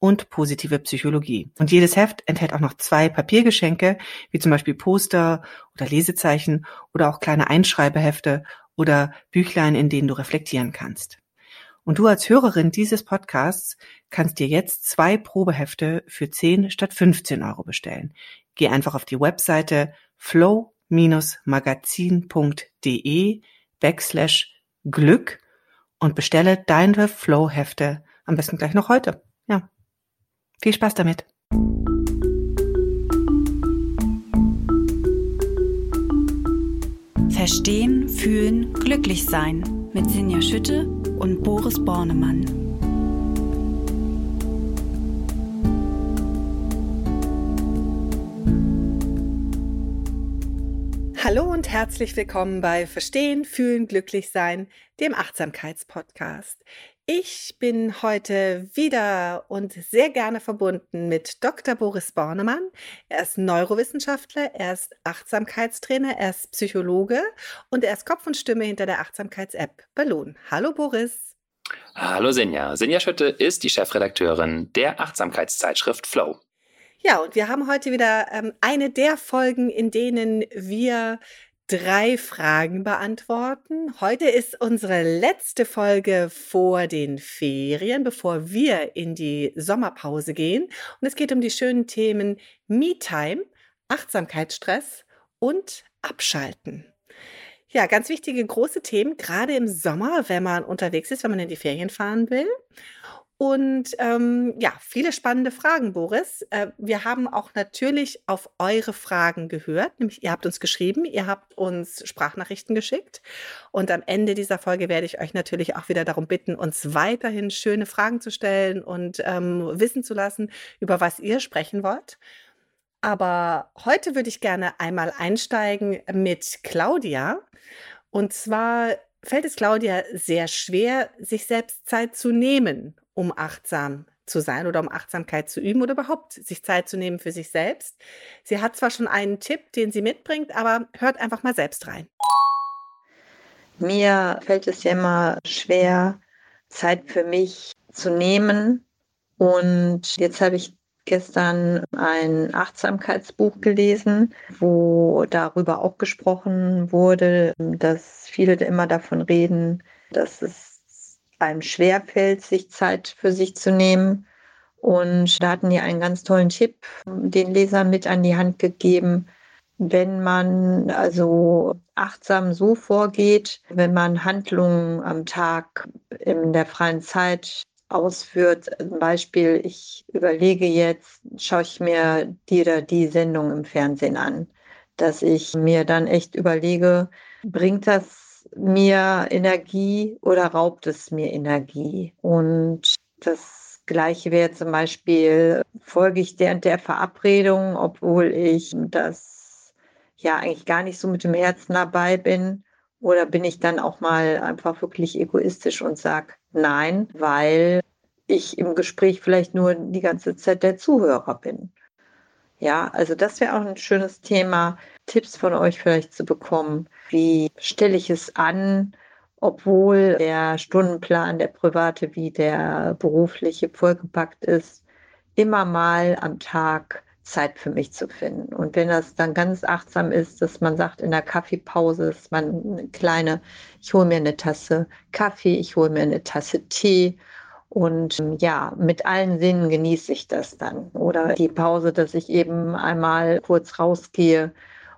und positive Psychologie. Und jedes Heft enthält auch noch zwei Papiergeschenke, wie zum Beispiel Poster oder Lesezeichen oder auch kleine Einschreibehefte oder Büchlein, in denen du reflektieren kannst. Und du als Hörerin dieses Podcasts kannst dir jetzt zwei Probehefte für 10 statt 15 Euro bestellen. Geh einfach auf die Webseite flow-magazin.de backslash Glück und bestelle deine Flow-Hefte am besten gleich noch heute. Viel Spaß damit. Verstehen, fühlen, glücklich sein mit Sinja Schütte und Boris Bornemann. Hallo und herzlich willkommen bei Verstehen, Fühlen, Glücklich Sein, dem Achtsamkeitspodcast. Ich bin heute wieder und sehr gerne verbunden mit Dr. Boris Bornemann. Er ist Neurowissenschaftler, er ist Achtsamkeitstrainer, er ist Psychologe und er ist Kopf und Stimme hinter der Achtsamkeits-App Ballon. Hallo Boris. Hallo Sinja. Sinja Schütte ist die Chefredakteurin der Achtsamkeitszeitschrift Flow. Ja, und wir haben heute wieder ähm, eine der Folgen, in denen wir drei Fragen beantworten. Heute ist unsere letzte Folge vor den Ferien, bevor wir in die Sommerpause gehen. Und es geht um die schönen Themen Me-Time, Achtsamkeitsstress und Abschalten. Ja, ganz wichtige große Themen, gerade im Sommer, wenn man unterwegs ist, wenn man in die Ferien fahren will. Und ähm, ja, viele spannende Fragen, Boris. Äh, wir haben auch natürlich auf eure Fragen gehört. Nämlich, ihr habt uns geschrieben, ihr habt uns Sprachnachrichten geschickt. Und am Ende dieser Folge werde ich euch natürlich auch wieder darum bitten, uns weiterhin schöne Fragen zu stellen und ähm, wissen zu lassen, über was ihr sprechen wollt. Aber heute würde ich gerne einmal einsteigen mit Claudia. Und zwar fällt es Claudia sehr schwer, sich selbst Zeit zu nehmen um achtsam zu sein oder um Achtsamkeit zu üben oder überhaupt sich Zeit zu nehmen für sich selbst. Sie hat zwar schon einen Tipp, den sie mitbringt, aber hört einfach mal selbst rein. Mir fällt es ja immer schwer, Zeit für mich zu nehmen. Und jetzt habe ich gestern ein Achtsamkeitsbuch gelesen, wo darüber auch gesprochen wurde, dass viele immer davon reden, dass es einem schwerfällt, sich Zeit für sich zu nehmen. Und da hatten die einen ganz tollen Tipp den Lesern mit an die Hand gegeben. Wenn man also achtsam so vorgeht, wenn man Handlungen am Tag in der freien Zeit ausführt, zum Beispiel, ich überlege jetzt, schaue ich mir die oder die Sendung im Fernsehen an, dass ich mir dann echt überlege, bringt das mir Energie oder raubt es mir Energie? Und das Gleiche wäre zum Beispiel, folge ich der und der Verabredung, obwohl ich das ja eigentlich gar nicht so mit dem Herzen dabei bin? Oder bin ich dann auch mal einfach wirklich egoistisch und sage nein, weil ich im Gespräch vielleicht nur die ganze Zeit der Zuhörer bin? Ja, also das wäre auch ein schönes Thema, Tipps von euch vielleicht zu bekommen. Wie stelle ich es an, obwohl der Stundenplan, der private wie der berufliche vollgepackt ist, immer mal am Tag Zeit für mich zu finden. Und wenn das dann ganz achtsam ist, dass man sagt, in der Kaffeepause ist man eine kleine, ich hole mir eine Tasse Kaffee, ich hole mir eine Tasse Tee und ähm, ja, mit allen Sinnen genieße ich das dann. Oder die Pause, dass ich eben einmal kurz rausgehe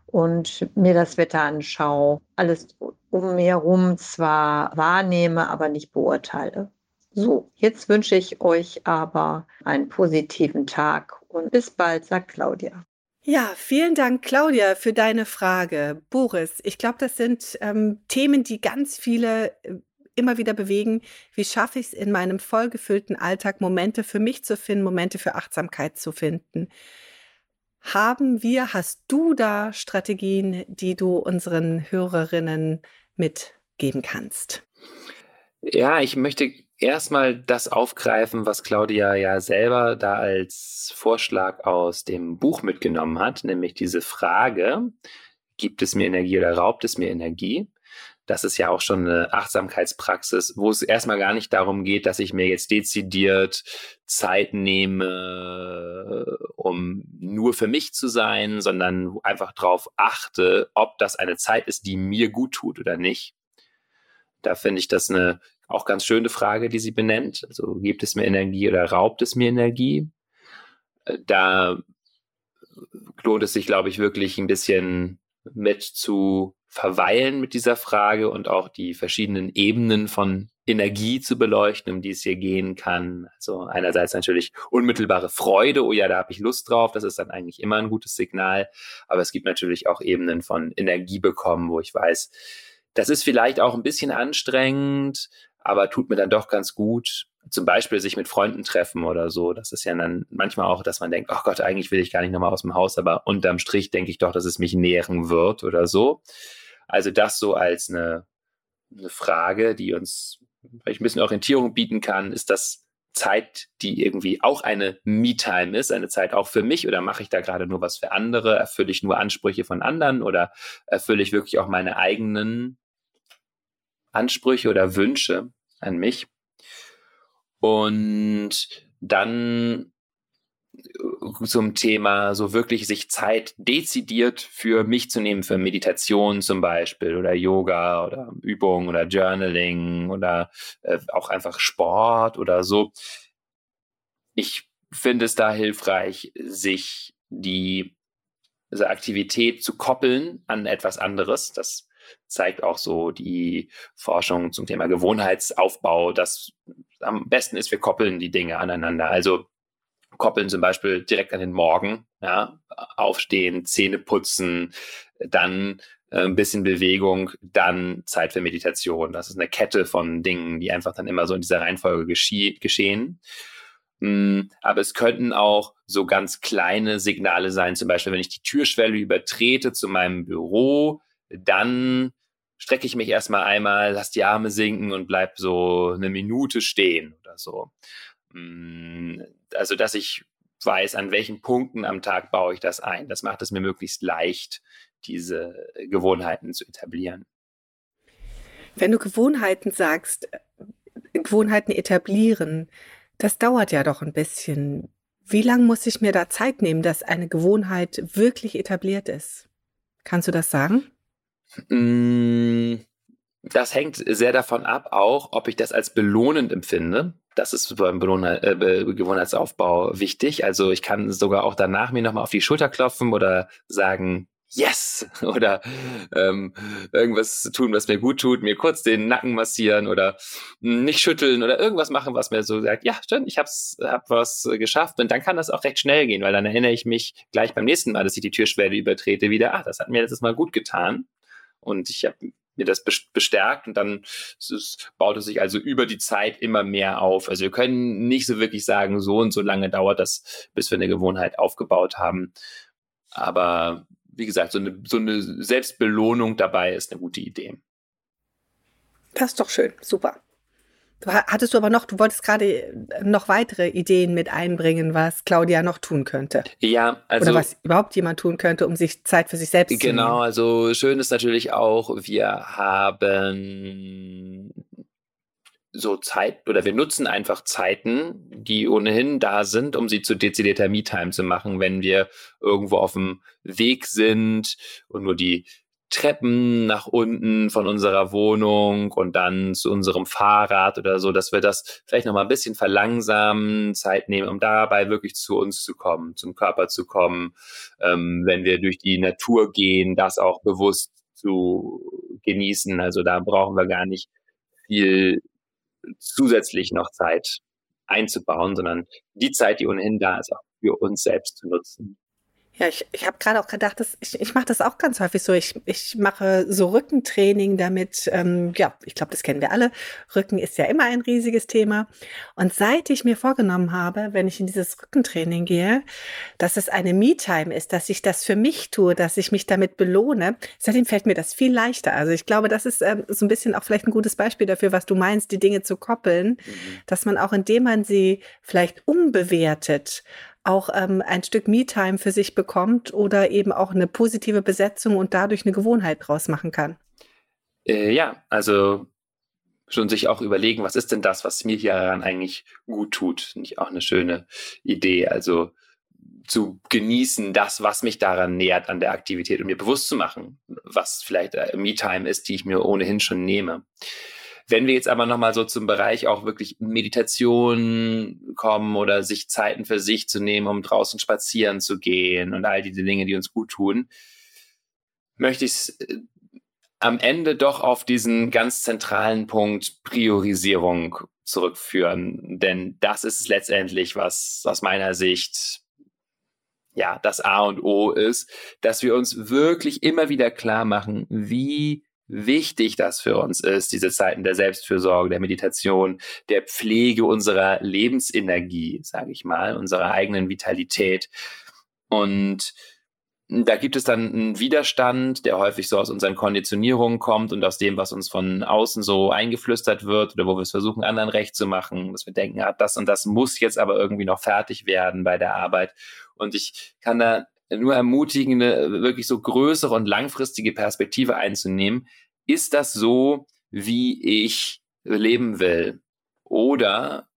und mir das Wetter anschaue. Alles um mir herum zwar wahrnehme, aber nicht beurteile. So, jetzt wünsche ich euch aber einen positiven Tag und bis bald, sagt Claudia. Ja, vielen Dank, Claudia, für deine Frage. Boris, ich glaube, das sind ähm, Themen, die ganz viele äh, immer wieder bewegen, wie schaffe ich es in meinem vollgefüllten Alltag, Momente für mich zu finden, Momente für Achtsamkeit zu finden. haben wir, hast du da Strategien, die du unseren Hörerinnen mitgeben kannst? Ja, ich möchte erstmal das aufgreifen, was Claudia ja selber da als Vorschlag aus dem Buch mitgenommen hat, nämlich diese Frage, gibt es mir Energie oder raubt es mir Energie? Das ist ja auch schon eine Achtsamkeitspraxis, wo es erstmal gar nicht darum geht, dass ich mir jetzt dezidiert Zeit nehme, um nur für mich zu sein, sondern einfach darauf achte, ob das eine Zeit ist, die mir gut tut oder nicht. Da finde ich das eine auch ganz schöne Frage, die sie benennt. Also gibt es mir Energie oder raubt es mir Energie? Äh, da lohnt es sich, glaube ich, wirklich ein bisschen mit zu verweilen mit dieser Frage und auch die verschiedenen Ebenen von Energie zu beleuchten, um die es hier gehen kann. Also einerseits natürlich unmittelbare Freude, oh ja, da habe ich Lust drauf, das ist dann eigentlich immer ein gutes Signal, aber es gibt natürlich auch Ebenen von Energie bekommen, wo ich weiß, das ist vielleicht auch ein bisschen anstrengend, aber tut mir dann doch ganz gut. Zum Beispiel sich mit Freunden treffen oder so. Das ist ja dann manchmal auch, dass man denkt, oh Gott, eigentlich will ich gar nicht nochmal aus dem Haus, aber unterm Strich denke ich doch, dass es mich nähren wird oder so. Also das so als eine, eine Frage, die uns vielleicht ein bisschen Orientierung bieten kann. Ist das Zeit, die irgendwie auch eine Me-Time ist, eine Zeit auch für mich oder mache ich da gerade nur was für andere? Erfülle ich nur Ansprüche von anderen oder erfülle ich wirklich auch meine eigenen Ansprüche oder Wünsche an mich? Und dann zum Thema so wirklich sich Zeit dezidiert für mich zu nehmen, für Meditation zum Beispiel oder Yoga oder Übung oder Journaling oder äh, auch einfach Sport oder so. Ich finde es da hilfreich, sich die diese Aktivität zu koppeln an etwas anderes. Das zeigt auch so die Forschung zum Thema Gewohnheitsaufbau, dass am besten ist, wir koppeln die Dinge aneinander. Also koppeln zum Beispiel direkt an den Morgen, ja, aufstehen, Zähne putzen, dann äh, ein bisschen Bewegung, dann Zeit für Meditation. Das ist eine Kette von Dingen, die einfach dann immer so in dieser Reihenfolge geschehen. Mm, aber es könnten auch so ganz kleine Signale sein, zum Beispiel, wenn ich die Türschwelle übertrete zu meinem Büro, dann strecke ich mich erstmal einmal, lass die Arme sinken und bleib so eine Minute stehen oder so. Mm, also, dass ich weiß, an welchen Punkten am Tag baue ich das ein. Das macht es mir möglichst leicht, diese Gewohnheiten zu etablieren. Wenn du Gewohnheiten sagst, äh, Gewohnheiten etablieren, das dauert ja doch ein bisschen. Wie lange muss ich mir da Zeit nehmen, dass eine Gewohnheit wirklich etabliert ist? Kannst du das sagen? Mm, das hängt sehr davon ab, auch ob ich das als belohnend empfinde. Das ist beim äh, Gewohnheitsaufbau wichtig. Also ich kann sogar auch danach mir nochmal auf die Schulter klopfen oder sagen, yes oder ähm, irgendwas tun, was mir gut tut, mir kurz den Nacken massieren oder nicht schütteln oder irgendwas machen, was mir so sagt, ja, stimmt, ich hab's, hab was geschafft und dann kann das auch recht schnell gehen, weil dann erinnere ich mich gleich beim nächsten Mal, dass ich die Türschwelle übertrete, wieder, ah, das hat mir letztes Mal gut getan und ich habe mir das bestärkt und dann baut es sich also über die Zeit immer mehr auf. Also wir können nicht so wirklich sagen, so und so lange dauert das, bis wir eine Gewohnheit aufgebaut haben. Aber wie gesagt, so eine, so eine Selbstbelohnung dabei ist eine gute Idee. Das ist doch schön, super. Du, hattest du aber noch, du wolltest gerade äh, noch weitere Ideen mit einbringen, was Claudia noch tun könnte. Ja, also. Oder was überhaupt jemand tun könnte, um sich Zeit für sich selbst genau, zu nehmen. Genau, also schön ist natürlich auch, wir haben so Zeit oder wir nutzen einfach Zeiten, die ohnehin da sind, um sie zu dezidierter Me-Time zu machen, wenn wir irgendwo auf dem Weg sind und nur die Treppen nach unten von unserer Wohnung und dann zu unserem Fahrrad oder so, dass wir das vielleicht noch mal ein bisschen verlangsamen, Zeit nehmen, um dabei wirklich zu uns zu kommen, zum Körper zu kommen, ähm, wenn wir durch die Natur gehen, das auch bewusst zu genießen. Also da brauchen wir gar nicht viel zusätzlich noch Zeit einzubauen, sondern die Zeit, die ohnehin da ist, auch für uns selbst zu nutzen. Ja, ich, ich habe gerade auch gedacht, dass ich, ich mache das auch ganz häufig so. Ich, ich mache so Rückentraining damit. Ähm, ja, ich glaube, das kennen wir alle. Rücken ist ja immer ein riesiges Thema. Und seit ich mir vorgenommen habe, wenn ich in dieses Rückentraining gehe, dass es eine Me-Time ist, dass ich das für mich tue, dass ich mich damit belohne, seitdem fällt mir das viel leichter. Also ich glaube, das ist ähm, so ein bisschen auch vielleicht ein gutes Beispiel dafür, was du meinst, die Dinge zu koppeln, mhm. dass man auch indem man sie vielleicht umbewertet, auch ähm, ein Stück Me-Time für sich bekommt oder eben auch eine positive Besetzung und dadurch eine Gewohnheit draus machen kann. Äh, ja, also schon sich auch überlegen, was ist denn das, was mir hieran eigentlich gut tut. Nicht auch eine schöne Idee. Also zu genießen, das, was mich daran nähert an der Aktivität und mir bewusst zu machen, was vielleicht äh, Me-Time ist, die ich mir ohnehin schon nehme. Wenn wir jetzt aber nochmal so zum Bereich auch wirklich Meditation kommen oder sich Zeiten für sich zu nehmen, um draußen spazieren zu gehen und all diese Dinge, die uns gut tun, möchte ich es äh, am Ende doch auf diesen ganz zentralen Punkt Priorisierung zurückführen. Denn das ist letztendlich, was aus meiner Sicht ja das A und O ist, dass wir uns wirklich immer wieder klar machen, wie wichtig das für uns ist, diese Zeiten der Selbstfürsorge, der Meditation, der Pflege unserer Lebensenergie, sage ich mal, unserer eigenen Vitalität. Und da gibt es dann einen Widerstand, der häufig so aus unseren Konditionierungen kommt und aus dem, was uns von außen so eingeflüstert wird oder wo wir es versuchen, anderen recht zu machen, dass wir denken, ja, das und das muss jetzt aber irgendwie noch fertig werden bei der Arbeit. Und ich kann da nur ermutigen, eine wirklich so größere und langfristige Perspektive einzunehmen. Ist das so, wie ich leben will? Oder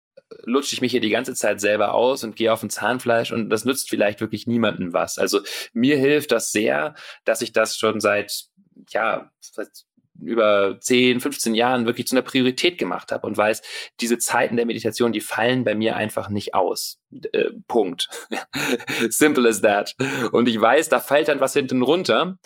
lutsche ich mich hier die ganze Zeit selber aus und gehe auf ein Zahnfleisch und das nützt vielleicht wirklich niemandem was. Also mir hilft das sehr, dass ich das schon seit, ja, seit über 10, 15 Jahren wirklich zu einer Priorität gemacht habe und weiß, diese Zeiten der Meditation, die fallen bei mir einfach nicht aus. Äh, Punkt. Simple as that. Und ich weiß, da fällt dann was hinten runter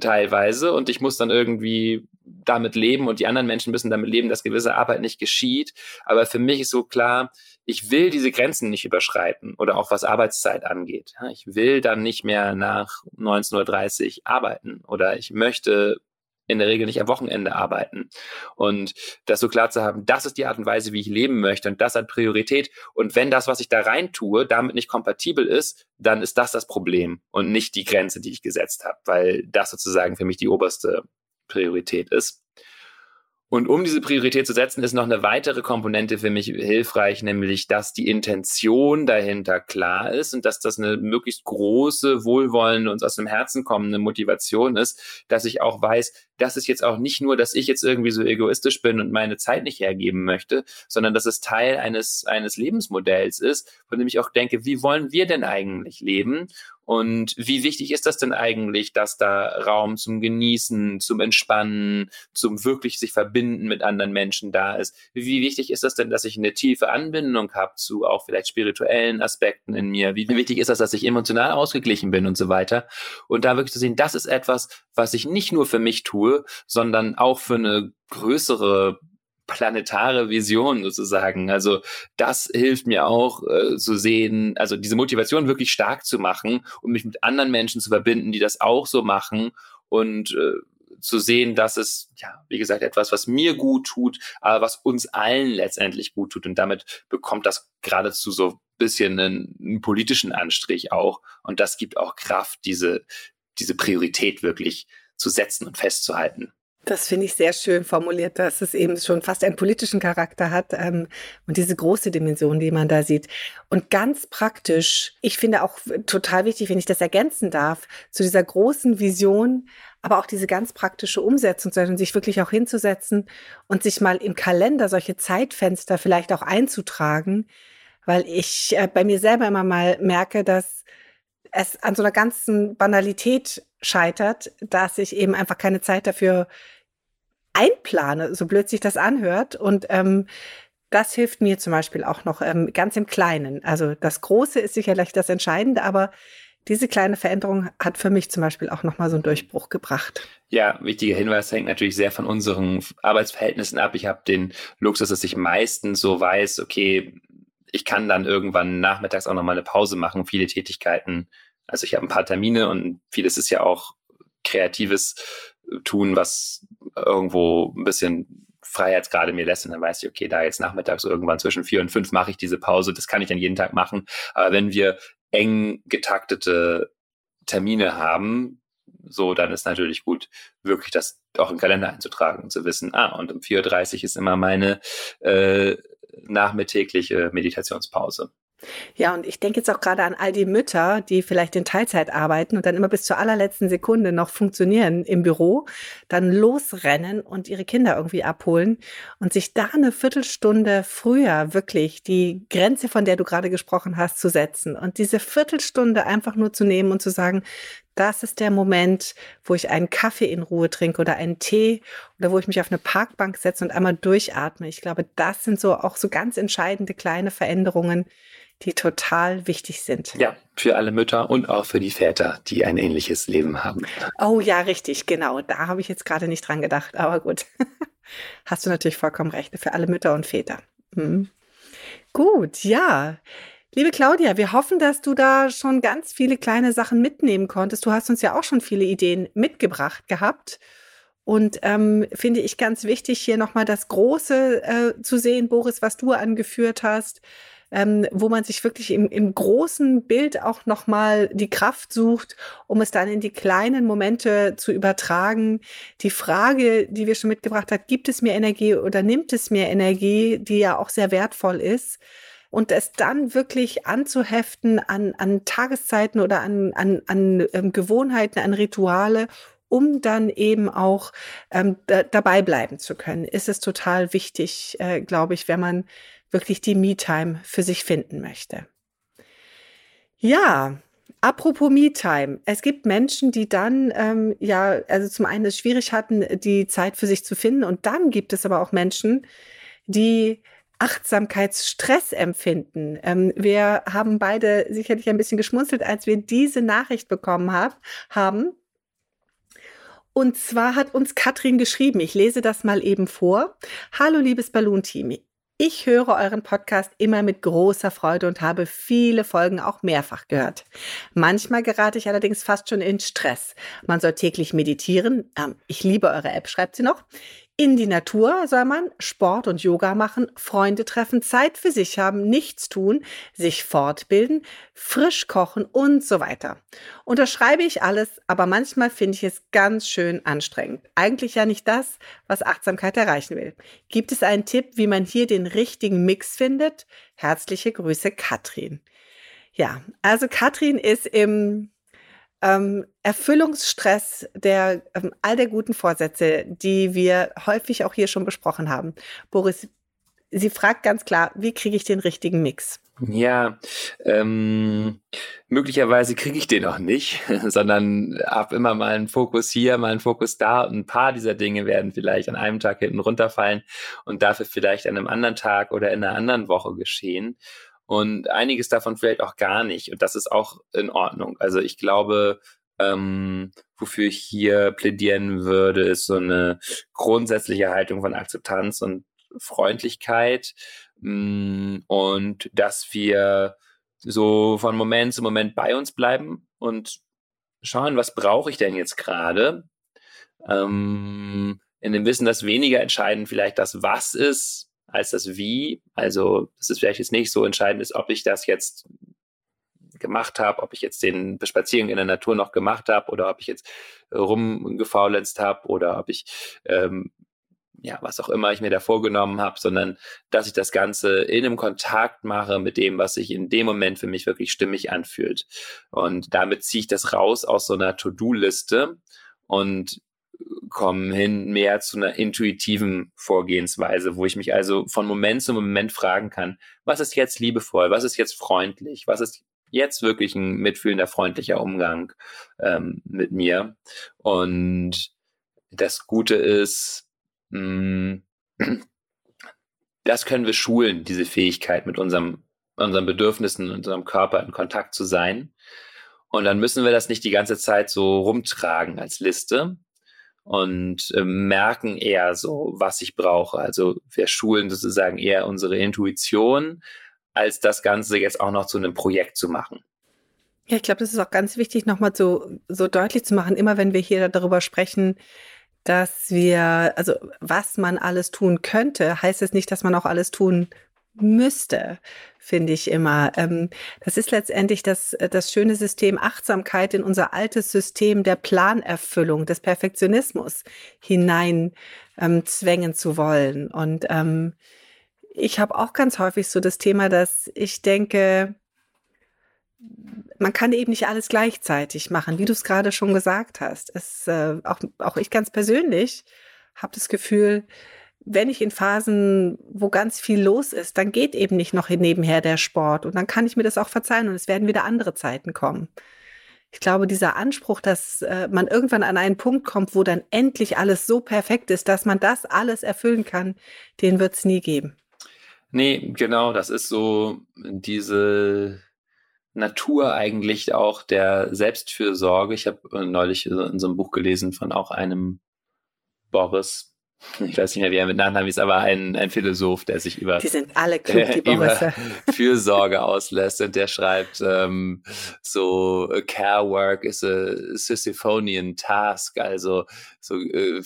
teilweise und ich muss dann irgendwie damit leben und die anderen Menschen müssen damit leben, dass gewisse Arbeit nicht geschieht. Aber für mich ist so klar, ich will diese Grenzen nicht überschreiten oder auch was Arbeitszeit angeht. Ich will dann nicht mehr nach 19.30 Uhr arbeiten oder ich möchte in der Regel nicht am Wochenende arbeiten. Und das so klar zu haben, das ist die Art und Weise, wie ich leben möchte und das hat Priorität. Und wenn das, was ich da rein tue, damit nicht kompatibel ist, dann ist das das Problem und nicht die Grenze, die ich gesetzt habe, weil das sozusagen für mich die oberste Priorität ist. Und um diese Priorität zu setzen, ist noch eine weitere Komponente für mich hilfreich, nämlich, dass die Intention dahinter klar ist und dass das eine möglichst große, wohlwollende, uns aus dem Herzen kommende Motivation ist, dass ich auch weiß, das ist jetzt auch nicht nur, dass ich jetzt irgendwie so egoistisch bin und meine Zeit nicht hergeben möchte, sondern dass es Teil eines, eines Lebensmodells ist, von dem ich auch denke, wie wollen wir denn eigentlich leben? Und wie wichtig ist das denn eigentlich, dass da Raum zum Genießen, zum Entspannen, zum wirklich sich verbinden mit anderen Menschen da ist? Wie wichtig ist das denn, dass ich eine tiefe Anbindung habe zu auch vielleicht spirituellen Aspekten in mir? Wie wichtig ist das, dass ich emotional ausgeglichen bin und so weiter? Und da wirklich zu sehen, das ist etwas, was ich nicht nur für mich tue, sondern auch für eine größere planetare Vision sozusagen. Also das hilft mir auch äh, zu sehen, also diese Motivation wirklich stark zu machen und mich mit anderen Menschen zu verbinden, die das auch so machen und äh, zu sehen, dass es, ja, wie gesagt, etwas, was mir gut tut, aber was uns allen letztendlich gut tut. Und damit bekommt das geradezu so bisschen einen, einen politischen Anstrich auch. Und das gibt auch Kraft, diese, diese Priorität wirklich zu setzen und festzuhalten. Das finde ich sehr schön formuliert, dass es eben schon fast einen politischen Charakter hat ähm, und diese große Dimension, die man da sieht. Und ganz praktisch, ich finde auch total wichtig, wenn ich das ergänzen darf, zu dieser großen Vision, aber auch diese ganz praktische Umsetzung, sondern sich wirklich auch hinzusetzen und sich mal im Kalender solche Zeitfenster vielleicht auch einzutragen, weil ich äh, bei mir selber immer mal merke, dass es an so einer ganzen Banalität scheitert, dass ich eben einfach keine Zeit dafür einplane, so blöd sich das anhört. Und ähm, das hilft mir zum Beispiel auch noch ähm, ganz im Kleinen. Also das Große ist sicherlich das Entscheidende, aber diese kleine Veränderung hat für mich zum Beispiel auch nochmal so einen Durchbruch gebracht. Ja, wichtiger Hinweis hängt natürlich sehr von unseren Arbeitsverhältnissen ab. Ich habe den Luxus, dass ich meistens so weiß, okay, ich kann dann irgendwann nachmittags auch nochmal eine Pause machen. Viele Tätigkeiten Also ich habe ein paar Termine und vieles ist ja auch kreatives Tun, was irgendwo ein bisschen Freiheitsgrade mir lässt und dann weiß ich, okay, da jetzt nachmittags irgendwann zwischen vier und fünf mache ich diese Pause, das kann ich dann jeden Tag machen. Aber wenn wir eng getaktete Termine haben, so, dann ist natürlich gut, wirklich das auch im Kalender einzutragen und zu wissen, ah, und um 4.30 Uhr ist immer meine äh, nachmittägliche Meditationspause. Ja, und ich denke jetzt auch gerade an all die Mütter, die vielleicht in Teilzeit arbeiten und dann immer bis zur allerletzten Sekunde noch funktionieren im Büro, dann losrennen und ihre Kinder irgendwie abholen und sich da eine Viertelstunde früher wirklich die Grenze, von der du gerade gesprochen hast, zu setzen und diese Viertelstunde einfach nur zu nehmen und zu sagen, das ist der Moment, wo ich einen Kaffee in Ruhe trinke oder einen Tee oder wo ich mich auf eine Parkbank setze und einmal durchatme. Ich glaube, das sind so auch so ganz entscheidende kleine Veränderungen, die total wichtig sind. Ja, für alle Mütter und auch für die Väter, die ein ähnliches Leben haben. Oh ja, richtig, genau. Da habe ich jetzt gerade nicht dran gedacht, aber gut. Hast du natürlich vollkommen recht, für alle Mütter und Väter. Mhm. Gut, ja. Liebe Claudia, wir hoffen, dass du da schon ganz viele kleine Sachen mitnehmen konntest. Du hast uns ja auch schon viele Ideen mitgebracht gehabt. Und ähm, finde ich ganz wichtig, hier nochmal das Große äh, zu sehen, Boris, was du angeführt hast ähm, wo man sich wirklich im, im großen Bild auch nochmal die Kraft sucht, um es dann in die kleinen Momente zu übertragen. Die Frage, die wir schon mitgebracht haben, gibt es mir Energie oder nimmt es mir Energie, die ja auch sehr wertvoll ist? und es dann wirklich anzuheften an, an Tageszeiten oder an, an, an ähm, Gewohnheiten, an Rituale, um dann eben auch ähm, da, dabei bleiben zu können, ist es total wichtig, äh, glaube ich, wenn man wirklich die Me-Time für sich finden möchte. Ja, apropos Me-Time. Es gibt Menschen, die dann, ähm, ja, also zum einen es schwierig hatten, die Zeit für sich zu finden. Und dann gibt es aber auch Menschen, die Achtsamkeitsstress empfinden. Ähm, wir haben beide sicherlich ein bisschen geschmunzelt, als wir diese Nachricht bekommen hab, haben. Und zwar hat uns Katrin geschrieben, ich lese das mal eben vor. Hallo liebes Balloon-Team, ich höre euren Podcast immer mit großer Freude und habe viele Folgen auch mehrfach gehört. Manchmal gerate ich allerdings fast schon in Stress. Man soll täglich meditieren. Ähm, ich liebe eure App, schreibt sie noch. In die Natur soll man Sport und Yoga machen, Freunde treffen, Zeit für sich haben, nichts tun, sich fortbilden, frisch kochen und so weiter. Unterschreibe ich alles, aber manchmal finde ich es ganz schön anstrengend. Eigentlich ja nicht das, was Achtsamkeit erreichen will. Gibt es einen Tipp, wie man hier den richtigen Mix findet? Herzliche Grüße, Katrin. Ja, also Katrin ist im ähm, Erfüllungsstress der ähm, all der guten Vorsätze, die wir häufig auch hier schon besprochen haben. Boris, sie fragt ganz klar, wie kriege ich den richtigen Mix? Ja, ähm, möglicherweise kriege ich den auch nicht, sondern habe immer mal einen Fokus hier, mal einen Fokus da und ein paar dieser Dinge werden vielleicht an einem Tag hinten runterfallen und dafür vielleicht an einem anderen Tag oder in einer anderen Woche geschehen und einiges davon vielleicht auch gar nicht. Und das ist auch in Ordnung. Also ich glaube, ähm, wofür ich hier plädieren würde, ist so eine grundsätzliche Haltung von Akzeptanz und Freundlichkeit mm, und dass wir so von Moment zu Moment bei uns bleiben und schauen, was brauche ich denn jetzt gerade? Ähm, in dem Wissen, dass weniger entscheidend vielleicht das Was ist, als das Wie. Also es ist vielleicht jetzt nicht so entscheidend ist, ob ich das jetzt gemacht habe, ob ich jetzt den Spaziergang in der Natur noch gemacht habe oder ob ich jetzt rumgefaulenzt habe oder ob ich ähm, ja, was auch immer ich mir da vorgenommen habe, sondern dass ich das Ganze in einem Kontakt mache mit dem, was sich in dem Moment für mich wirklich stimmig anfühlt. Und damit ziehe ich das raus aus so einer To-Do-Liste und kommen hin mehr zu einer intuitiven Vorgehensweise, wo ich mich also von Moment zu Moment fragen kann, was ist jetzt liebevoll, was ist jetzt freundlich, was ist jetzt wirklich ein mitfühlender, freundlicher Umgang ähm, mit mir. Und das Gute ist, mh, mm, das können wir schulen, diese Fähigkeit mit unserem, unseren Bedürfnissen, unserem Körper in Kontakt zu sein. Und dann müssen wir das nicht die ganze Zeit so rumtragen als Liste, und äh, merken eher so, was ich brauche. Also wir schulen sozusagen eher unsere Intuition, als das Ganze jetzt auch noch zu einem Projekt zu machen. Ja, ich glaube, das ist auch ganz wichtig, nochmal so, so deutlich zu machen, immer wenn wir hier darüber sprechen, dass wir, also was man alles tun könnte, heißt es nicht, dass man auch alles tun müsste, finde ich immer. Ähm, das ist letztendlich das, das schöne System Achtsamkeit in unser altes System der Planerfüllung, des Perfektionismus hinein ähm, zwängen zu wollen. Und ähm, ich habe auch ganz häufig so das Thema, dass ich denke, man kann eben nicht alles gleichzeitig machen, wie du es gerade schon gesagt hast. Es, äh, auch, auch ich ganz persönlich habe das Gefühl, wenn ich in Phasen, wo ganz viel los ist, dann geht eben nicht noch nebenher der Sport und dann kann ich mir das auch verzeihen und es werden wieder andere Zeiten kommen. Ich glaube, dieser Anspruch, dass äh, man irgendwann an einen Punkt kommt, wo dann endlich alles so perfekt ist, dass man das alles erfüllen kann, den wird es nie geben. Nee, genau, das ist so diese Natur eigentlich auch der Selbstfürsorge. Ich habe äh, neulich in so einem Buch gelesen von auch einem Boris ich weiß nicht mehr, wie er mit Nachnamen ist, aber ein, ein Philosoph, der sich über, die sind alle klug, die über Fürsorge auslässt. Und der schreibt ähm, so Care Work is a Sisyphonian Task, also so, äh,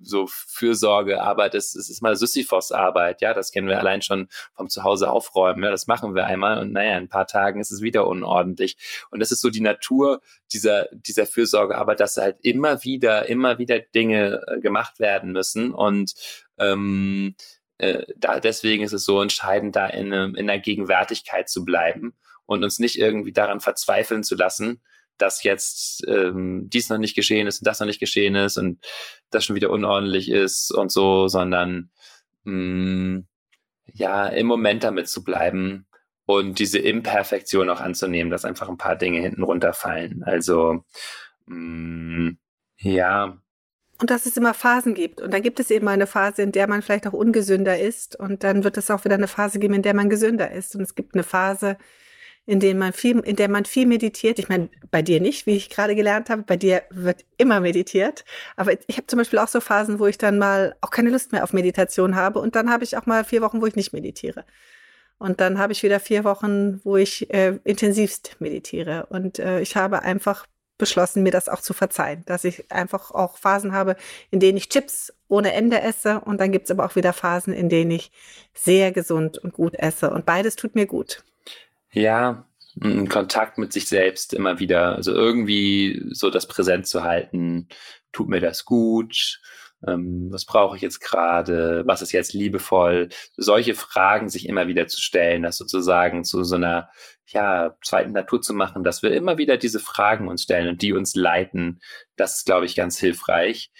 so Fürsorgearbeit ist, ist, ist mal Sisyphos-Arbeit, ja, das kennen wir allein schon vom Zuhause aufräumen, ja, das machen wir einmal. Und naja, in ein paar Tagen ist es wieder unordentlich. Und das ist so die Natur dieser, dieser Fürsorgearbeit, dass halt immer wieder, immer wieder Dinge äh, gemacht werden müssen und ähm, äh, da deswegen ist es so entscheidend, da in, in der Gegenwärtigkeit zu bleiben und uns nicht irgendwie daran verzweifeln zu lassen, dass jetzt ähm, dies noch nicht geschehen ist und das noch nicht geschehen ist und das schon wieder unordentlich ist und so, sondern mh, mm, ja, im Moment damit zu bleiben und diese Imperfektion auch anzunehmen, dass einfach ein paar Dinge hinten runterfallen. Also mh, mm, ja. Und dass es immer Phasen gibt. Und dann gibt es eben eine Phase, in der man vielleicht auch ungesünder ist. Und dann wird es auch wieder eine Phase geben, in der man gesünder ist. Und es gibt eine Phase, in denen man viel, in der man viel meditiert. Ich meine, bei dir nicht, wie ich gerade gelernt habe. Bei dir wird immer meditiert. Aber ich habe zum Beispiel auch so Phasen, wo ich dann mal auch keine Lust mehr auf Meditation habe. Und dann habe ich auch mal vier Wochen, wo ich nicht meditiere. Und dann habe ich wieder vier Wochen, wo ich äh, intensivst meditiere. Und äh, ich habe einfach beschlossen, mir das auch zu verzeihen, dass ich einfach auch Phasen habe, in denen ich Chips ohne Ende esse. Und dann gibt es aber auch wieder Phasen, in denen ich sehr gesund und gut esse. Und beides tut mir gut. Ja, Kontakt mit sich selbst immer wieder, also irgendwie so das Präsent zu halten, tut mir das gut, ähm, was brauche ich jetzt gerade, was ist jetzt liebevoll, solche Fragen sich immer wieder zu stellen, das sozusagen zu so einer ja, zweiten Natur zu machen, dass wir immer wieder diese Fragen uns stellen und die uns leiten, das ist, glaube ich, ganz hilfreich.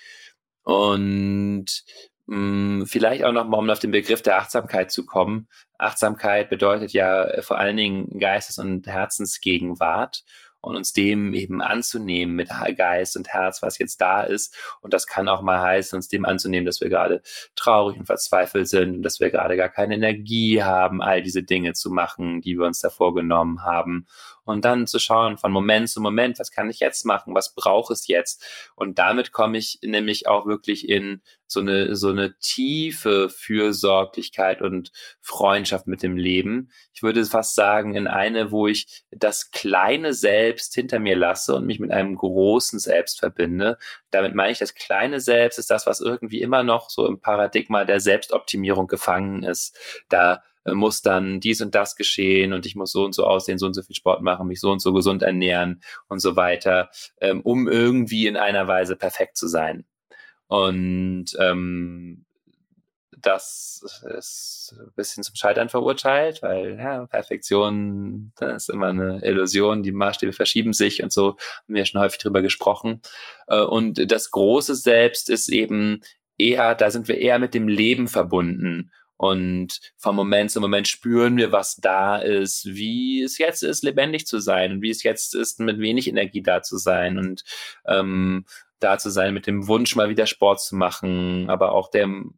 Und mh, mm, vielleicht auch nochmal, um auf den Begriff der Achtsamkeit zu kommen. Achtsamkeit bedeutet ja äh, vor allen Dingen Geistes- und Herzensgegenwart und uns dem eben anzunehmen mit Geist und Herz, was jetzt da ist. Und das kann auch mal heißen, uns dem anzunehmen, dass wir gerade traurig und verzweifelt sind und dass wir gerade gar keine Energie haben, all diese Dinge zu machen, die wir uns da vorgenommen haben und dann zu schauen von Moment zu Moment, was kann ich jetzt machen, was brauche es jetzt? Und damit komme ich nämlich auch wirklich in so eine, so eine tiefe Fürsorglichkeit und Freundschaft mit dem Leben. Ich würde fast sagen, in eine, wo ich das kleine Selbst hinter mir lasse und mich mit einem großen Selbst verbinde. Damit meine ich, das kleine Selbst ist das, was irgendwie immer noch so im Paradigma der Selbstoptimierung gefangen ist. Da muss dann dies und das geschehen und ich muss so und so aussehen, so und so viel Sport machen, mich so und so gesund ernähren und so weiter, ähm, um irgendwie in einer Weise perfekt zu sein. Und ähm, das ist ein bisschen zum Scheitern verurteilt, weil ja, Perfektion das ist immer eine Illusion, die Maßstäbe verschieben sich und so, haben wir schon häufig drüber gesprochen. Äh, und das große Selbst ist eben eher, da sind wir eher mit dem Leben verbunden und vom Moment zu Moment spüren wir, was da ist, wie es jetzt ist, lebendig zu sein und wie es jetzt ist, mit wenig Energie da zu sein und ähm, da zu sein mit dem Wunsch, mal wieder Sport zu machen, aber auch dem,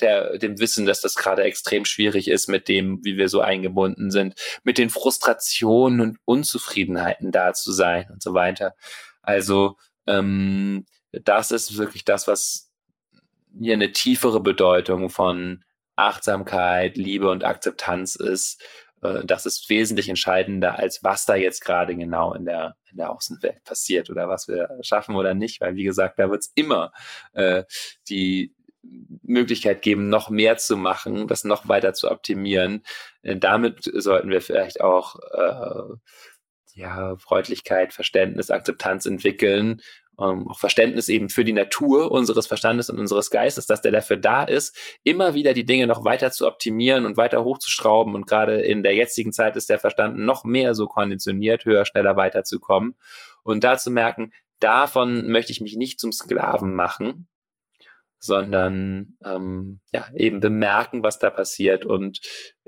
der, dem Wissen, dass das gerade extrem schwierig ist mit dem, wie wir so eingebunden sind, mit den Frustrationen und Unzufriedenheiten da zu sein und so weiter. Also ähm, das ist wirklich das, was hier eine tiefere Bedeutung von Achtsamkeit, Liebe und Akzeptanz ist, äh, das ist wesentlich entscheidender, als was da jetzt gerade genau in der, in der Außenwelt passiert oder was wir schaffen oder nicht, weil wie gesagt, da wird es immer äh, die Möglichkeit geben, noch mehr zu machen, das noch weiter zu optimieren. Äh, damit sollten wir vielleicht auch äh, ja, Freundlichkeit, Verständnis, Akzeptanz entwickeln ähm, auch Verständnis eben für die Natur unseres Verstandes und unseres Geistes, dass der dafür da ist, immer wieder die Dinge noch weiter zu optimieren und weiter hochzuschrauben. Und gerade in der jetzigen Zeit ist der Verstand noch mehr so konditioniert, höher, schneller weiterzukommen. Und da zu merken, davon möchte ich mich nicht zum Sklaven machen, sondern ähm, ja, eben bemerken, was da passiert und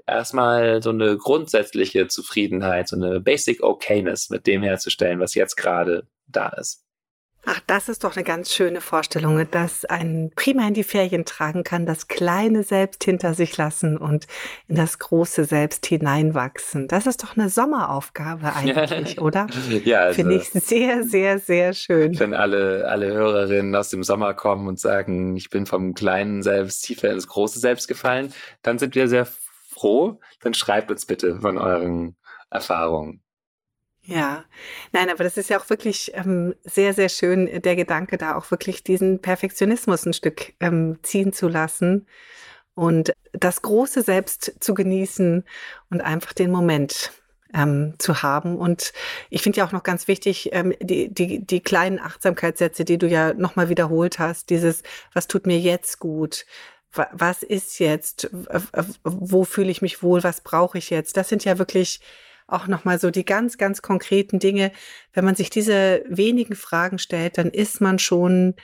erstmal so eine grundsätzliche Zufriedenheit, so eine Basic Okayness mit dem herzustellen, was jetzt gerade da ist. Ach, das ist doch eine ganz schöne Vorstellung, dass ein prima in die Ferien tragen kann, das kleine Selbst hinter sich lassen und in das große Selbst hineinwachsen. Das ist doch eine Sommeraufgabe eigentlich, oder? ja, also, finde ich sehr, sehr, sehr schön. Wenn alle, alle Hörerinnen aus dem Sommer kommen und sagen, ich bin vom kleinen Selbst tiefer ins große Selbst gefallen, dann sind wir sehr froh. Dann schreibt uns bitte von euren Erfahrungen. Ja, nein, aber das ist ja auch wirklich ähm, sehr, sehr schön, äh, der Gedanke, da auch wirklich diesen Perfektionismus ein Stück ähm, ziehen zu lassen und das große Selbst zu genießen und einfach den Moment ähm, zu haben. Und ich finde ja auch noch ganz wichtig, ähm, die, die, die kleinen Achtsamkeitssätze, die du ja nochmal wiederholt hast, dieses, was tut mir jetzt gut? Was ist jetzt? Wo fühle ich mich wohl? Was brauche ich jetzt? Das sind ja wirklich auch nochmal so die ganz, ganz konkreten Dinge. Wenn man sich diese wenigen Fragen stellt, dann ist man schon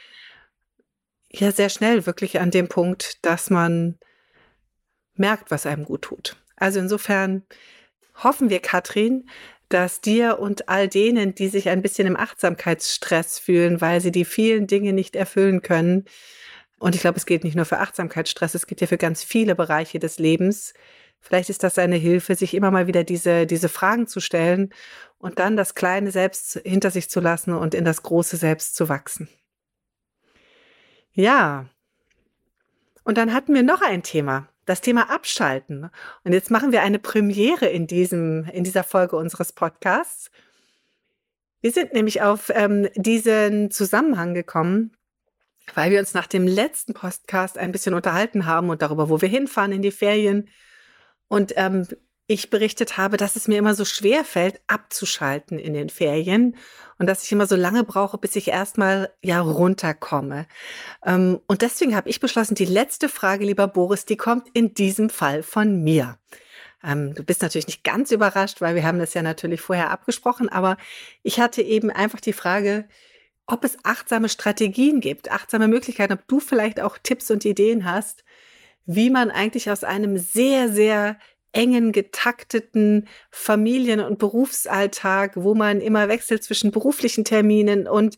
ja sehr schnell wirklich an dem Punkt, dass man merkt, was einem gut tut. Also insofern hoffen wir, Katrin, dass dir und all denen, die sich ein bisschen im Achtsamkeitsstress fühlen, weil sie die vielen Dinge nicht erfüllen können, und ich glaube, es geht nicht nur für Achtsamkeitsstress, es geht ja für ganz viele Bereiche des Lebens, Vielleicht ist das eine Hilfe, sich immer mal wieder diese, diese Fragen zu stellen und dann das kleine Selbst hinter sich zu lassen und in das große Selbst zu wachsen. Ja. Und dann hatten wir noch ein Thema, das Thema Abschalten. Und jetzt machen wir eine Premiere in, diesem, in dieser Folge unseres Podcasts. Wir sind nämlich auf ähm, diesen Zusammenhang gekommen, weil wir uns nach dem letzten Podcast ein bisschen unterhalten haben und darüber, wo wir hinfahren in die Ferien und ähm, ich berichtet habe, dass es mir immer so schwer fällt, abzuschalten in den Ferien und dass ich immer so lange brauche, bis ich erstmal ja runterkomme. Ähm, und deswegen habe ich beschlossen, die letzte Frage, lieber Boris, die kommt in diesem Fall von mir. Ähm, du bist natürlich nicht ganz überrascht, weil wir haben das ja natürlich vorher abgesprochen, aber ich hatte eben einfach die Frage, ob es achtsame Strategien gibt, achtsame Möglichkeiten, ob du vielleicht auch Tipps und Ideen hast, wie man eigentlich aus einem sehr, sehr engen, getakteten Familien- und Berufsalltag, wo man immer wechselt zwischen beruflichen Terminen und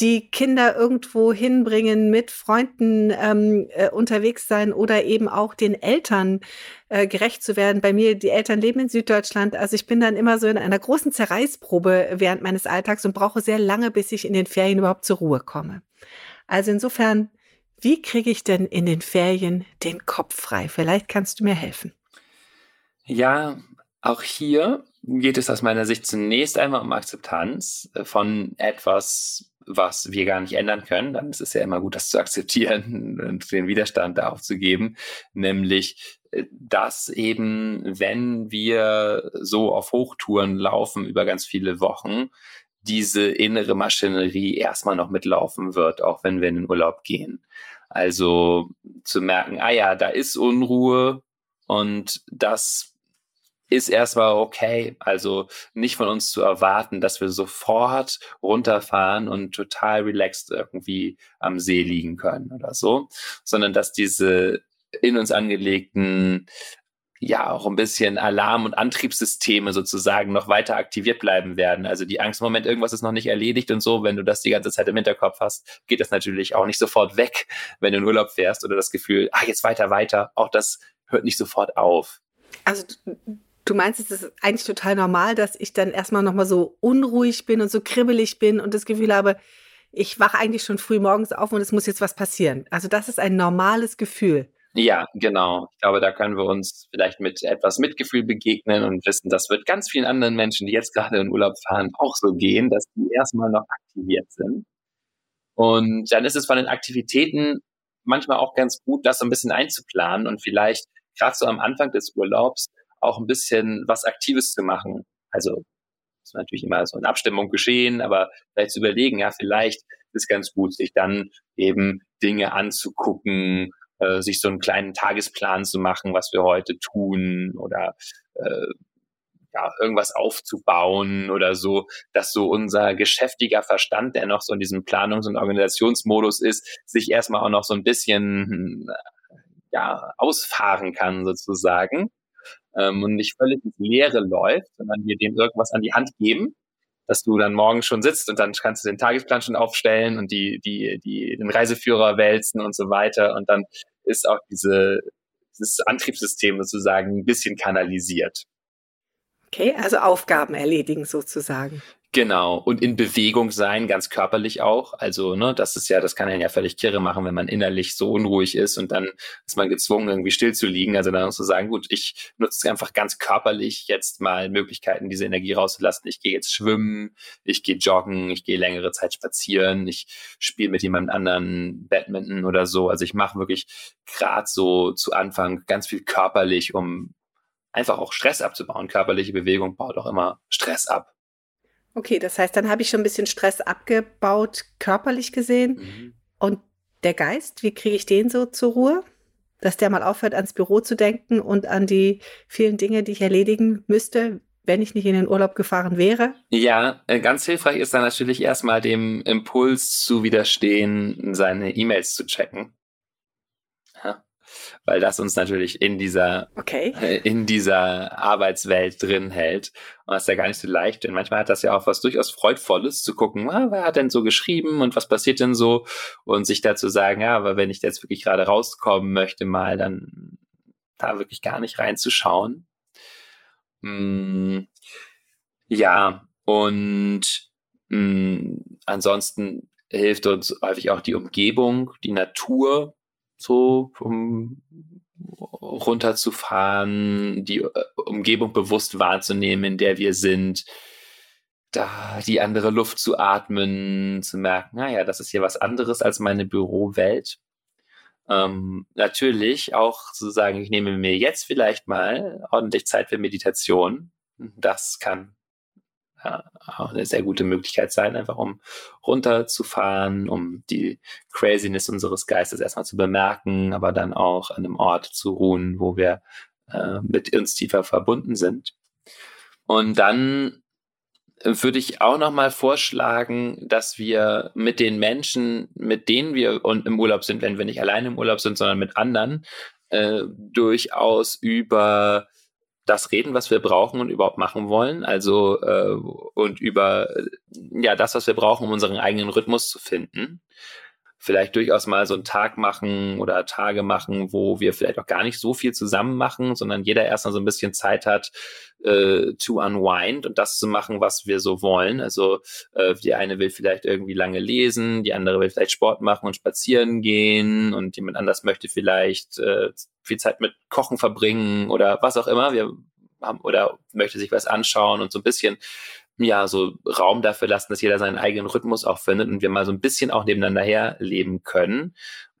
die Kinder irgendwo hinbringen, mit Freunden ähm, äh, unterwegs sein oder eben auch den Eltern äh, gerecht zu werden. Bei mir, die Eltern leben in Süddeutschland, also ich bin dann immer so in einer großen Zerreißprobe während meines Alltags und brauche sehr lange, bis ich in den Ferien überhaupt zur Ruhe komme. Also insofern wie kriege ich denn in den Ferien den Kopf frei? Vielleicht kannst du mir helfen. Ja, auch hier geht es aus meiner Sicht zunächst einmal um Akzeptanz äh, von etwas, was wir gar nicht ändern können. Dann ist es ja immer gut, das zu akzeptieren und den Widerstand da aufzugeben. Nämlich, äh, dass eben, wenn wir so auf Hochtouren laufen über ganz viele Wochen, diese innere Maschinerie erstmal noch mitlaufen wird, auch wenn wir in den Urlaub gehen. Also zu merken, ah ja, da ist Unruhe und das ist erstmal okay. Also nicht von uns zu erwarten, dass wir sofort runterfahren und total relaxed irgendwie am See liegen können oder so, sondern dass diese in uns angelegten ja auch ein bisschen Alarm- und Antriebssysteme sozusagen noch weiter aktiviert bleiben werden. Also die Angst, Moment, irgendwas ist noch nicht erledigt und so, wenn du das die ganze Zeit im Hinterkopf hast, geht das natürlich auch nicht sofort weg, wenn du in Urlaub fährst oder das Gefühl, ah, jetzt weiter, weiter, auch das hört nicht sofort auf. Also du meinst, es ist eigentlich total normal, dass ich dann erstmal nochmal so unruhig bin und so kribbelig bin und das Gefühl habe, ich wache eigentlich schon früh morgens auf und es muss jetzt was passieren. Also das ist ein normales Gefühl. Ja, genau. Ich glaube, da können wir uns vielleicht mit etwas Mitgefühl begegnen und wissen, das wird ganz vielen anderen Menschen, die jetzt gerade in Urlaub fahren, auch so gehen, dass die erstmal noch aktiviert sind. Und dann ist es von den Aktivitäten manchmal auch ganz gut, das so ein bisschen einzuplanen und vielleicht gerade so am Anfang des Urlaubs auch ein bisschen was Aktives zu machen. Also ist natürlich immer so in Abstimmung geschehen, aber vielleicht zu überlegen, ja, vielleicht ist ganz gut, sich dann eben Dinge anzugucken, äh, sich so einen kleinen Tagesplan zu machen, was wir heute tun oder äh, ja, irgendwas aufzubauen oder so, dass so unser geschäftiger Verstand, der noch so in diesem Planungs- und Organisationsmodus ist, sich erstmal auch noch so ein bisschen ja, ausfahren kann sozusagen ähm, und nicht völlig ins Leere läuft, sondern wir dem irgendwas an die Hand geben, dass du dann morgen schon sitzt und dann kannst du den Tagesplan schon aufstellen und die, die, die, den Reiseführer wälzen und so weiter und dann ist auch diese, dieses Antriebssystem sozusagen ein bisschen kanalisiert. Okay, also Aufgaben erledigen sozusagen. Genau. Und in Bewegung sein, ganz körperlich auch. Also, ne, das ist ja, das kann einen ja völlig kirre machen, wenn man innerlich so unruhig ist und dann ist man gezwungen, irgendwie still zu liegen. Also dann zu sagen, gut, ich nutze einfach ganz körperlich jetzt mal Möglichkeiten, diese Energie rauszulassen. Ich gehe jetzt schwimmen, ich gehe joggen, ich gehe längere Zeit spazieren, ich spiele mit jemand anderen Badminton oder so. Also ich mache wirklich gerade so zu Anfang ganz viel körperlich, um einfach auch Stress abzubauen. Körperliche Bewegung baut auch immer Stress ab. Okay, das heißt, dann habe ich schon ein bisschen Stress abgebaut, körperlich gesehen. Mhm. Und der Geist, wie kriege ich den so zur Ruhe? Dass der mal aufhört, ans Büro zu denken und an die vielen Dinge, die ich erledigen müsste, wenn ich nicht in den Urlaub gefahren wäre? Ja, äh, ganz hilfreich ist dann natürlich erstmal dem Impuls zu widerstehen, seine E-Mails zu checken weil das uns natürlich in dieser, okay. äh, in dieser Arbeitswelt drin hält. Und das ist ja gar nicht so leicht, denn manchmal hat das ja auch was durchaus Freudvolles zu gucken, ah, wer hat denn so geschrieben und was passiert denn so? Und sich dazu sagen, ja, aber wenn ich jetzt wirklich gerade rauskommen möchte, mal dann da wirklich gar nicht reinzuschauen. Hm, ja, und mh, hm, ansonsten hilft uns häufig auch die Umgebung, die Natur, so um runterzufahren, die äh, Umgebung bewusst wahrzunehmen, in der wir sind, da die andere Luft zu atmen, zu merken, naja, das ist hier was anderes als meine Bürowelt. Ähm, natürlich auch zu sagen, ich nehme mir jetzt vielleicht mal ordentlich Zeit für Meditation. Das kann ja, auch eine sehr gute Möglichkeit sein, einfach um runterzufahren, um die Craziness unseres Geistes erstmal zu bemerken, aber dann auch an einem Ort zu ruhen, wo wir äh, mit uns tiefer verbunden sind. Und dann würde ich auch nochmal vorschlagen, dass wir mit den Menschen, mit denen wir im Urlaub sind, wenn wir nicht alleine im Urlaub sind, sondern mit anderen, äh, durchaus über das reden, was wir brauchen und überhaupt machen wollen. Also äh, und über ja das, was wir brauchen, um unseren eigenen Rhythmus zu finden. Vielleicht durchaus mal so einen Tag machen oder Tage machen, wo wir vielleicht auch gar nicht so viel zusammen machen, sondern jeder erst mal so ein bisschen Zeit hat, äh, to unwind und das zu machen, was wir so wollen. Also äh, die eine will vielleicht irgendwie lange lesen, die andere will vielleicht Sport machen und spazieren gehen und jemand anders möchte vielleicht äh, viel Zeit mit Kochen verbringen oder was auch immer. Wir haben oder möchte sich was anschauen und so ein bisschen ja, so Raum dafür lassen, dass jeder seinen eigenen Rhythmus auch findet und wir mal so ein bisschen auch nebeneinander herleben können.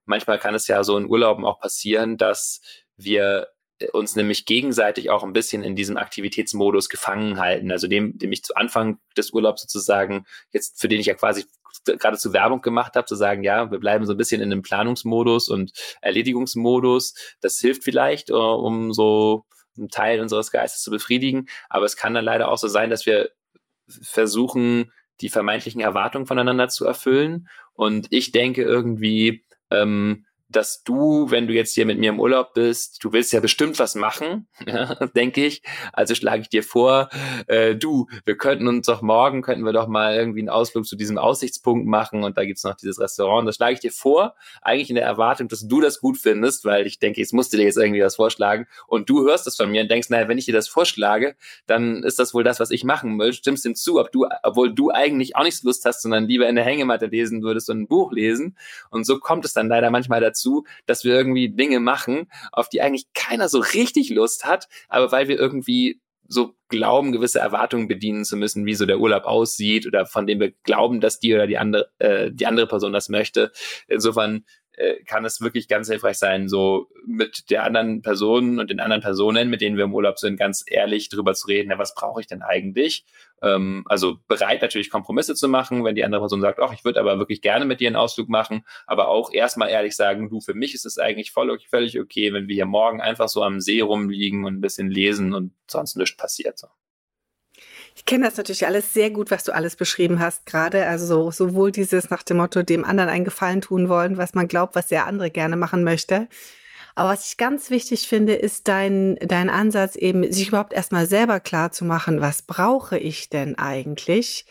Manchmal kann es ja so in Urlauben auch passieren, dass wir uns nämlich gegenseitig auch ein bisschen in diesem Aktivitätsmodus gefangen halten. Also dem, dem ich zu Anfang des Urlaubs sozusagen, jetzt für den ich ja quasi geradezu Werbung gemacht habe, zu sagen, ja, wir bleiben so ein bisschen in einem Planungsmodus und Erledigungsmodus. Das hilft vielleicht, uh, um so einen Teil unseres Geistes zu befriedigen. Aber es kann dann leider auch so sein, dass wir versuchen, die vermeintlichen Erwartungen voneinander zu erfüllen. Und ich denke irgendwie, ähm, dass du, wenn du jetzt hier mit mir im Urlaub bist, du willst ja bestimmt was machen, ja, denke ich. Also schlage ich dir vor, äh, du, wir könnten uns doch morgen, könnten wir doch mal irgendwie einen Ausflug zu diesem Aussichtspunkt machen und da gibt's noch dieses Restaurant. Das schlage ich dir vor, eigentlich in der Erwartung, dass du das gut findest, weil ich denke, ich musste dir jetzt irgendwie was vorschlagen und du hörst das von mir und denkst, naja, wenn ich dir das vorschlage, dann ist das wohl das, was ich machen will. Stimmst dem zu, ob du, obwohl du eigentlich auch nicht so Lust hast, sondern lieber in der Hängematte lesen würdest und ein Buch lesen. Und so kommt es dann leider manchmal dazu, dazu, dass wir irgendwie Dinge machen, auf die eigentlich keiner so richtig Lust hat, aber weil wir irgendwie so glauben, gewisse Erwartungen bedienen zu müssen, wie so der Urlaub aussieht oder von dem wir glauben, dass die oder die andere, äh, die andere Person das möchte. Insofern äh, kann es wirklich ganz hilfreich sein, so mit der anderen Person und den anderen Personen, mit denen wir im Urlaub sind, ganz ehrlich drüber zu reden, ja, was brauche ich denn eigentlich? Ähm, also bereit natürlich Kompromisse zu machen, wenn die andere Person sagt, ach, ich würde aber wirklich gerne mit dir einen Ausflug machen, aber auch erstmal ehrlich sagen, du, für mich ist es eigentlich voll, völlig okay, wenn wir hier morgen einfach so am See rumliegen und ein bisschen lesen und sonst nichts passiert. So. Ich kenne das natürlich alles sehr gut, was du alles beschrieben hast, gerade. Also so, sowohl dieses nach dem Motto, dem anderen einen Gefallen tun wollen, was man glaubt, was der andere gerne machen möchte. Aber was ich ganz wichtig finde, ist dein, dein Ansatz eben, sich überhaupt erstmal selber klar zu machen, was brauche ich denn eigentlich?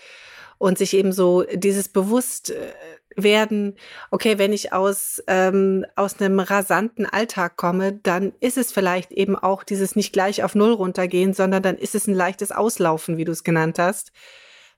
Und sich eben so dieses bewusst äh, werden, okay, wenn ich aus, ähm, aus einem rasanten Alltag komme, dann ist es vielleicht eben auch dieses nicht gleich auf Null runtergehen, sondern dann ist es ein leichtes Auslaufen, wie du es genannt hast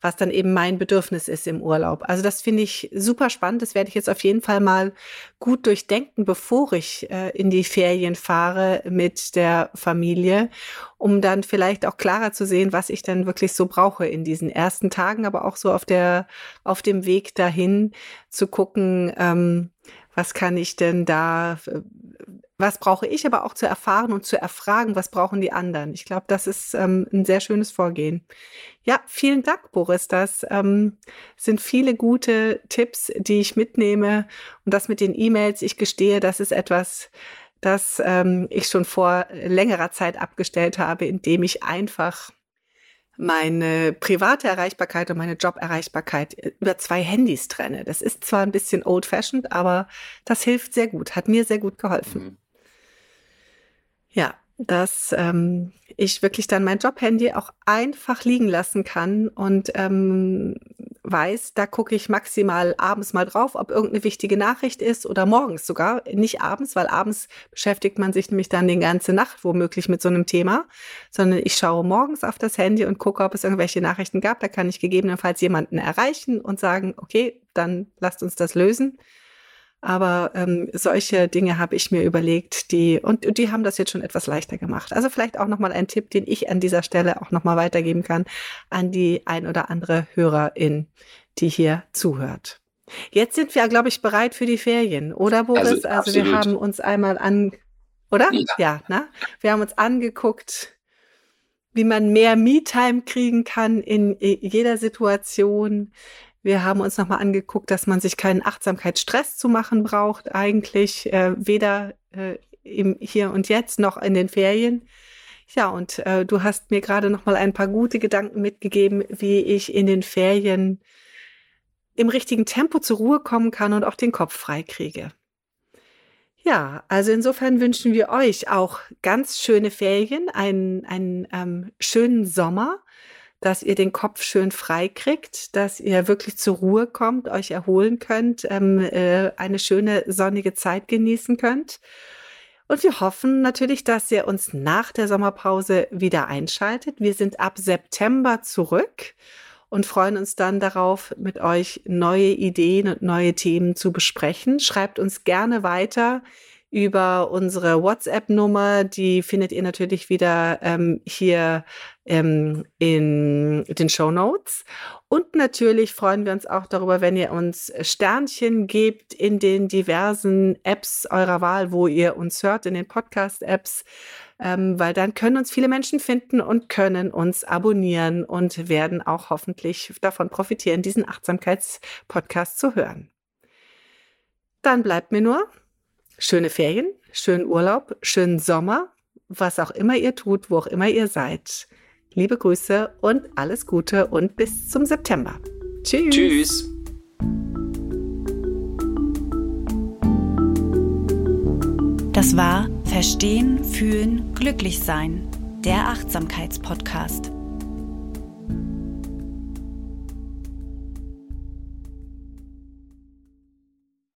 was dann eben mein Bedürfnis ist im Urlaub. Also das finde ich super spannend. Das werde ich jetzt auf jeden Fall mal gut durchdenken, bevor ich äh, in die Ferien fahre mit der Familie, um dann vielleicht auch klarer zu sehen, was ich dann wirklich so brauche in diesen ersten Tagen, aber auch so auf der, auf dem Weg dahin zu gucken, ähm, was kann ich denn da, was brauche ich aber auch zu erfahren und zu erfragen, was brauchen die anderen. Ich glaube, das ist ähm, ein sehr schönes Vorgehen. Ja, vielen Dank, Boris. Das ähm, sind viele gute Tipps, die ich mitnehme. Und das mit den E-Mails, ich gestehe, das ist etwas, das ähm, ich schon vor längerer Zeit abgestellt habe, indem ich einfach meine private Erreichbarkeit und meine Joberreichbarkeit über zwei Handys trenne. Das ist zwar ein bisschen old-fashioned, aber das hilft sehr gut, hat mir sehr gut geholfen. Ja, dass ähm, ich wirklich dann mein Jobhandy auch einfach liegen lassen kann und ähm, weiß, da gucke ich maximal abends mal drauf, ob irgendeine wichtige Nachricht ist oder morgens sogar. Nicht abends, weil abends beschäftigt man sich nämlich dann die ganze Nacht womöglich mit so einem Thema, sondern ich schaue morgens auf das Handy und gucke, ob es irgendwelche Nachrichten gab. Da kann ich gegebenenfalls jemanden erreichen und sagen, okay, dann lasst uns das lösen. Aber ähm, solche Dinge habe ich mir überlegt, die und die haben das jetzt schon etwas leichter gemacht. Also vielleicht auch nochmal ein Tipp, den ich an dieser Stelle auch nochmal weitergeben kann an die ein oder andere Hörerin, die hier zuhört. Jetzt sind wir, glaube ich, bereit für die Ferien, oder Boris? Also, also wir haben uns einmal an, oder? Ja, ja ne? Wir haben uns angeguckt, wie man mehr Me-Time kriegen kann in jeder Situation, wir haben uns nochmal angeguckt, dass man sich keinen Achtsamkeitsstress zu machen braucht, eigentlich äh, weder äh, im Hier und Jetzt noch in den Ferien. Ja, und äh, du hast mir gerade nochmal ein paar gute Gedanken mitgegeben, wie ich in den Ferien im richtigen Tempo zur Ruhe kommen kann und auch den Kopf frei kriege. Ja, also insofern wünschen wir euch auch ganz schöne Ferien, einen, einen ähm, schönen Sommer dass ihr den Kopf schön frei kriegt, dass ihr wirklich zur Ruhe kommt, euch erholen könnt, ähm, äh, eine schöne sonnige Zeit genießen könnt. Und wir hoffen natürlich, dass ihr uns nach der Sommerpause wieder einschaltet. Wir sind ab September zurück und freuen uns dann darauf, mit euch neue Ideen und neue Themen zu besprechen. Schreibt uns gerne weiter über unsere WhatsApp-Nummer. Die findet ihr natürlich wieder ähm, hier ähm, in den Show Notes. Und natürlich freuen wir uns auch darüber, wenn ihr uns Sternchen gebt in den diversen Apps eurer Wahl, wo ihr uns hört, in den Podcast-Apps, ähm, weil dann können uns viele Menschen finden und können uns abonnieren und werden auch hoffentlich davon profitieren, diesen Achtsamkeitspodcast zu hören. Dann bleibt mir nur schöne Ferien, schönen Urlaub, schönen Sommer, was auch immer ihr tut, wo auch immer ihr seid. Liebe Grüße und alles Gute und bis zum September. Tschüss. Tschüss. Das war Verstehen, Fühlen, Glücklich Sein, der Achtsamkeitspodcast.